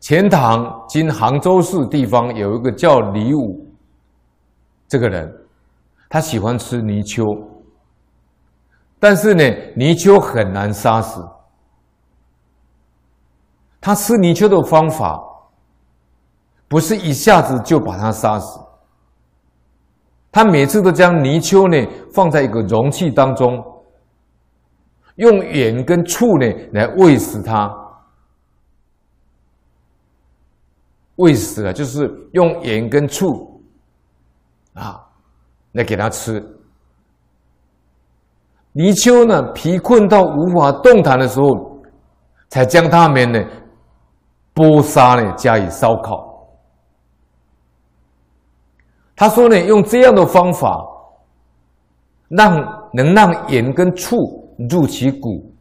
钱塘今杭州市地方有一个叫李武这个人，他喜欢吃泥鳅，但是呢，泥鳅很难杀死。他吃泥鳅的方法，不是一下子就把它杀死。他每次都将泥鳅呢放在一个容器当中，用盐跟醋呢来喂食它。喂食啊，就是用盐跟醋啊来给它吃。泥鳅呢疲困到无法动弹的时候，才将它们呢剥杀呢加以烧烤。他说呢，用这样的方法，让能让盐跟醋入其骨，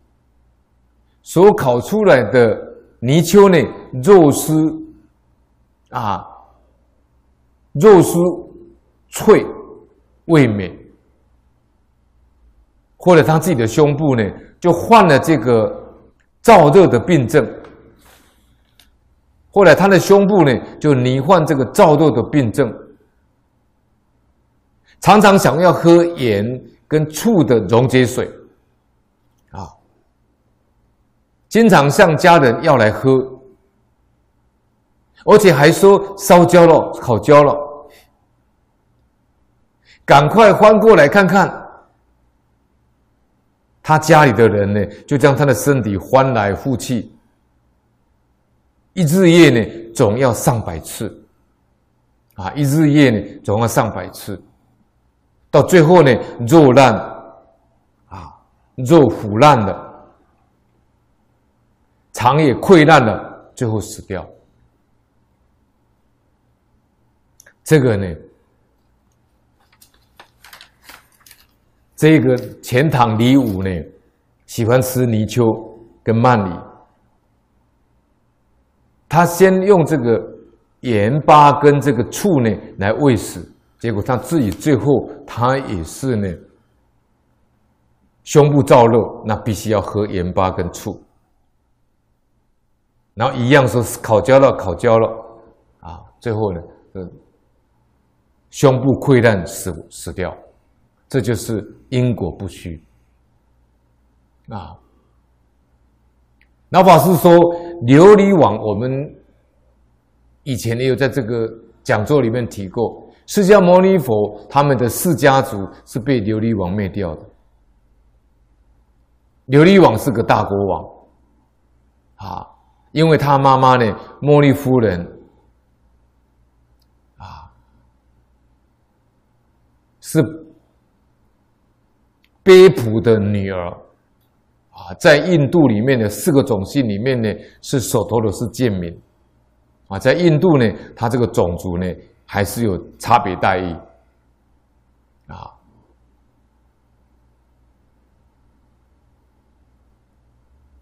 所烤出来的泥鳅呢，肉丝啊，肉丝脆味美，或者他自己的胸部呢，就患了这个燥热的病症。后来他的胸部呢，就罹患这个燥热的病症。常常想要喝盐跟醋的溶解水，啊，经常向家人要来喝，而且还说烧焦了、烤焦了，赶快翻过来看看。他家里的人呢，就将他的身体翻来覆去，一日夜呢，总要上百次，啊，一日夜呢，总要上百次。到最后呢，肉烂，啊，肉腐烂了，肠也溃烂了，最后死掉。这个呢，这个钱塘李武呢，喜欢吃泥鳅跟鳗鱼，他先用这个盐巴跟这个醋呢来喂食。结果他自己最后他也是呢，胸部燥热，那必须要喝盐巴跟醋，然后一样说是烤焦了，烤焦了，啊，最后呢，嗯胸部溃烂死死掉，这就是因果不虚啊。老法师说，琉璃王，我们以前也有在这个讲座里面提过。释迦牟尼佛他们的四家族是被琉璃王灭掉的。琉璃王是个大国王，啊，因为他妈妈呢，茉莉夫人，啊，是卑普的女儿，啊，在印度里面的四个种姓里面呢，是首头的是贱民，啊，在印度呢，他这个种族呢。还是有差别待遇。啊，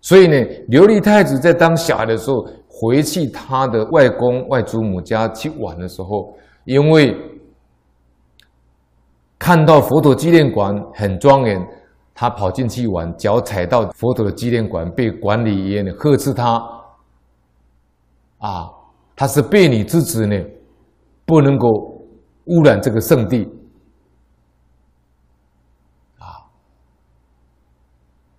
所以呢，琉璃太子在当小孩的时候，回去他的外公外祖母家去玩的时候，因为看到佛陀纪念馆很庄严，他跑进去玩，脚踩到佛陀的纪念馆，被管理员呵斥他，啊，他是被你之子呢。不能够污染这个圣地啊！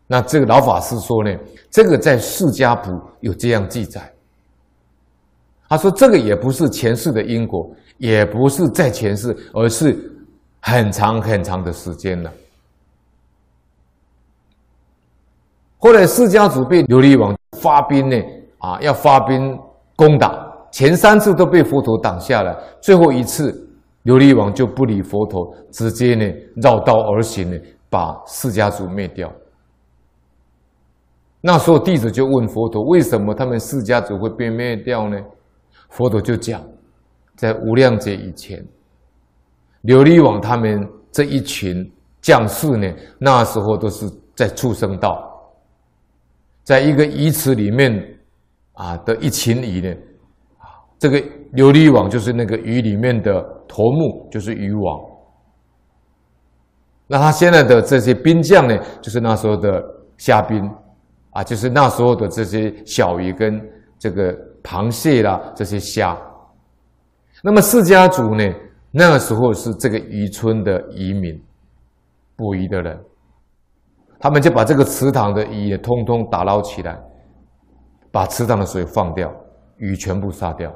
那这个老法师说呢，这个在《释迦谱》有这样记载。他说这个也不是前世的因果，也不是在前世，而是很长很长的时间了。后来释迦族被琉璃王发兵呢，啊，要发兵攻打。前三次都被佛陀挡下来，最后一次琉璃王就不理佛陀，直接呢绕道而行呢，把释迦族灭掉。那时候弟子就问佛陀：为什么他们释迦族会被灭掉呢？佛陀就讲，在无量劫以前，琉璃王他们这一群将士呢，那时候都是在畜生道，在一个鱼池里面啊的一群鱼呢。啊这个琉璃王就是那个鱼里面的头目，就是鱼王。那他现在的这些兵将呢，就是那时候的虾兵，啊，就是那时候的这些小鱼跟这个螃蟹啦这些虾。那么释迦族呢，那个时候是这个渔村的渔民，捕鱼的人，他们就把这个池塘的鱼也通通打捞起来，把池塘的水放掉，鱼全部杀掉。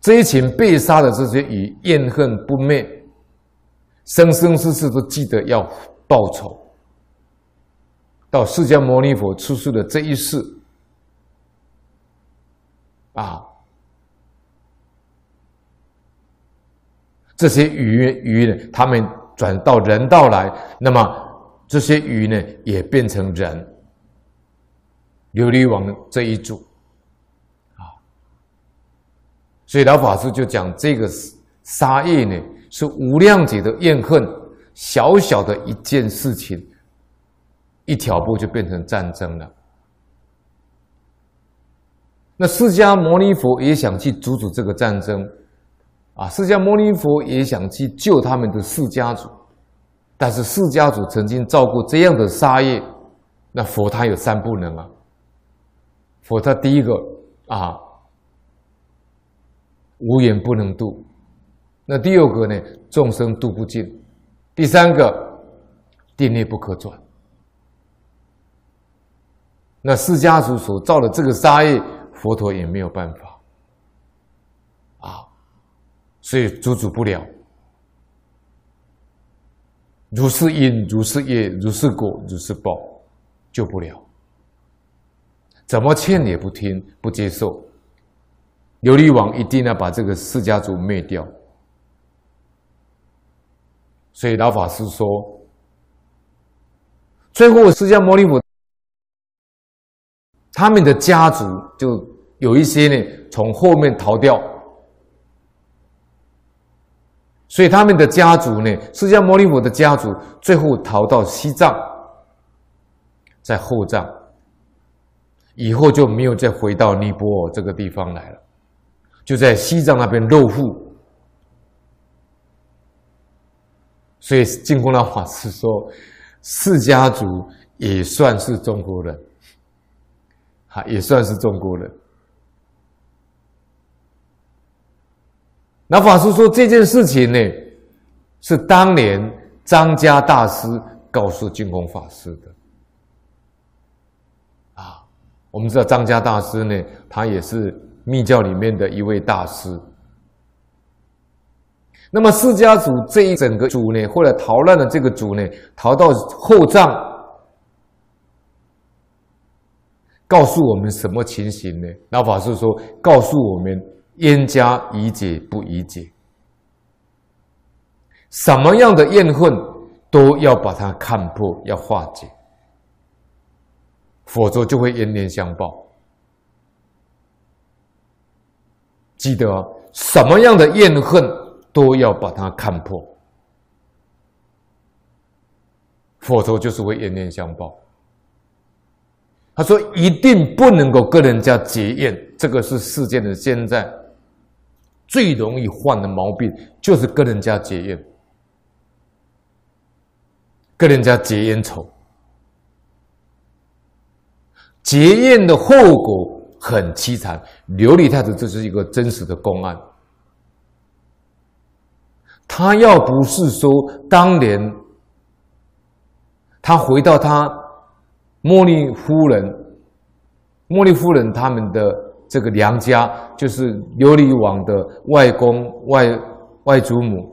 这一群被杀的这些鱼怨恨不灭，生生世世都记得要报仇。到释迦牟尼佛出世的这一世，啊，这些鱼鱼呢，他们转到人道来，那么这些鱼呢，也变成人。琉璃王这一组。所以老法师就讲，这个杀业呢，是无量劫的怨恨，小小的一件事情，一挑拨就变成战争了。那释迦牟尼佛也想去阻止这个战争，啊，释迦牟尼佛也想去救他们的释迦族，但是释迦族曾经造过这样的杀业，那佛他有三不能啊，佛他第一个啊。无缘不能度，那第二个呢？众生度不尽，第三个定力不可转。那释迦族所造的这个杀业，佛陀也没有办法，所以阻止不了。如是因，如是业，如是果，如是报，救不了。怎么劝也不听，不接受。琉璃王一定要把这个释迦族灭掉，所以老法师说，最后释迦牟尼佛他们的家族就有一些呢从后面逃掉，所以他们的家族呢，释迦牟尼佛的家族最后逃到西藏，在后藏，以后就没有再回到尼泊尔这个地方来了。就在西藏那边落户，所以净空老法师说，释迦族也算是中国人，哈，也算是中国人。那法师说这件事情呢，是当年张家大师告诉净空法师的。啊，我们知道张家大师呢，他也是。密教里面的一位大师，那么释迦族这一整个族呢，后来逃难的这个族呢，逃到后藏，告诉我们什么情形呢？老法师说，告诉我们冤家宜解不宜结，什么样的怨恨都要把它看破，要化解，否则就会冤冤相报。记得什么样的怨恨都要把它看破，否则就是会冤冤相报。他说一定不能够跟人家结怨，这个是世间的现在最容易患的毛病，就是跟人家结怨，跟人家结怨仇，结怨的后果。很凄惨，琉璃太子这是一个真实的公案。他要不是说当年他回到他茉莉夫人、茉莉夫人他们的这个娘家，就是琉璃王的外公外外祖母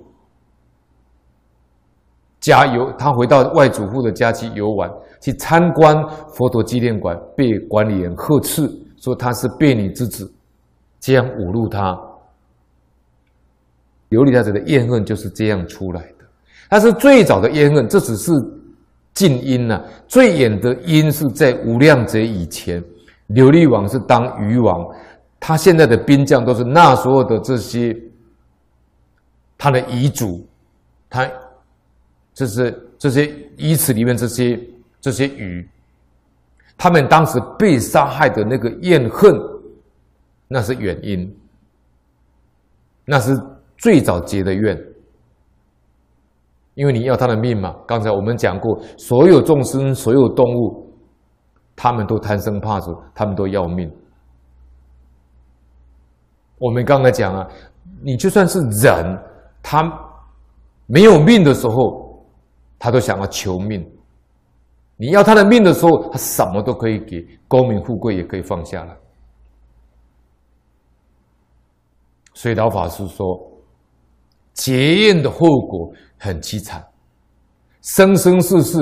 家游，他回到外祖父的家去游玩，去参观佛陀纪念馆，被管理员呵斥。说他是婢女之子，这样侮辱他。琉璃太子的怨恨就是这样出来的。他是最早的怨恨，这只是近因呐、最远的因是在无量劫以前，琉璃王是当鱼王，他现在的兵将都是那时候的这些他的遗嘱，他就是这些鱼池里面这些这些鱼。他们当时被杀害的那个怨恨，那是原因，那是最早结的怨。因为你要他的命嘛。刚才我们讲过，所有众生、所有动物，他们都贪生怕死，他们都要命，我们刚才讲啊，你就算是人，他没有命的时候，他都想要求命。你要他的命的时候，他什么都可以给，功名富贵也可以放下了。所以老法师说，结怨的后果很凄惨，生生世世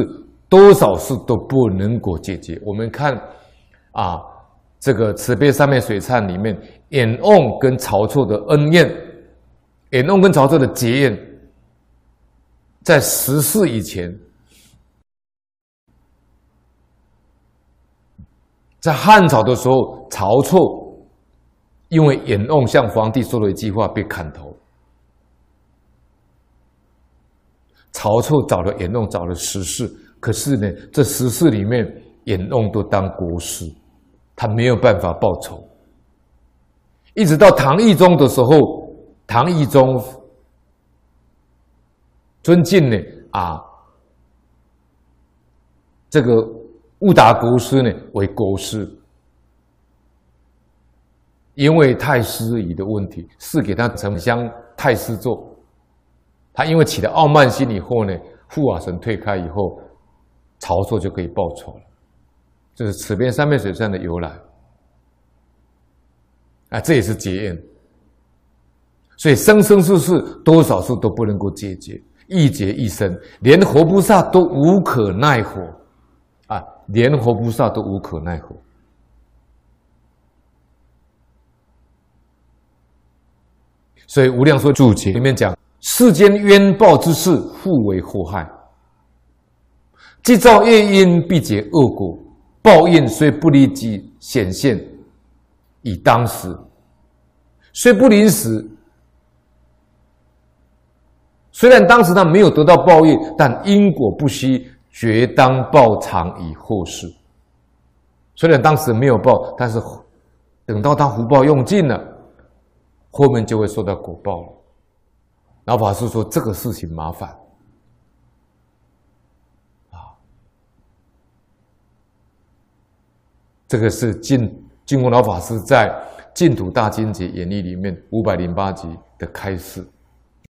多少事都不能够解决。我们看啊，这个慈悲三昧水忏里面，阎王跟曹错的恩怨，阎王跟曹错的结怨，在十世以前。在汉朝的时候，曹错因为阎王向皇帝说了一句话，被砍头。曹错找了阎王，找了十世，可是呢，这十世里面，阎王都当国师，他没有办法报仇。一直到唐懿宗的时候，唐懿宗尊敬呢啊，这个。悟达国师呢为国师，因为太师仪的问题，赐给他丞相太师做。他因为起了傲慢心以后呢，护法神退开以后，晁错就可以报仇了。这是此边三面水忏的由来。啊，这也是结怨。所以生生世世多少事都不能够解决，一结一生，连活菩萨都无可奈何。啊，连活菩萨都无可奈何，所以《无量寿注解》里面讲：世间冤报之事，互为祸害。既造业因，必结恶果。报应虽不立即显现，以当时；虽不临时，虽然当时他没有得到报应，但因果不虚。绝当报偿以后世。虽然当时没有报，但是等到他福报用尽了，后面就会受到果报了。老法师说这个事情麻烦这个是净净空老法师在《净土大经解演义》里面五百零八集的开示。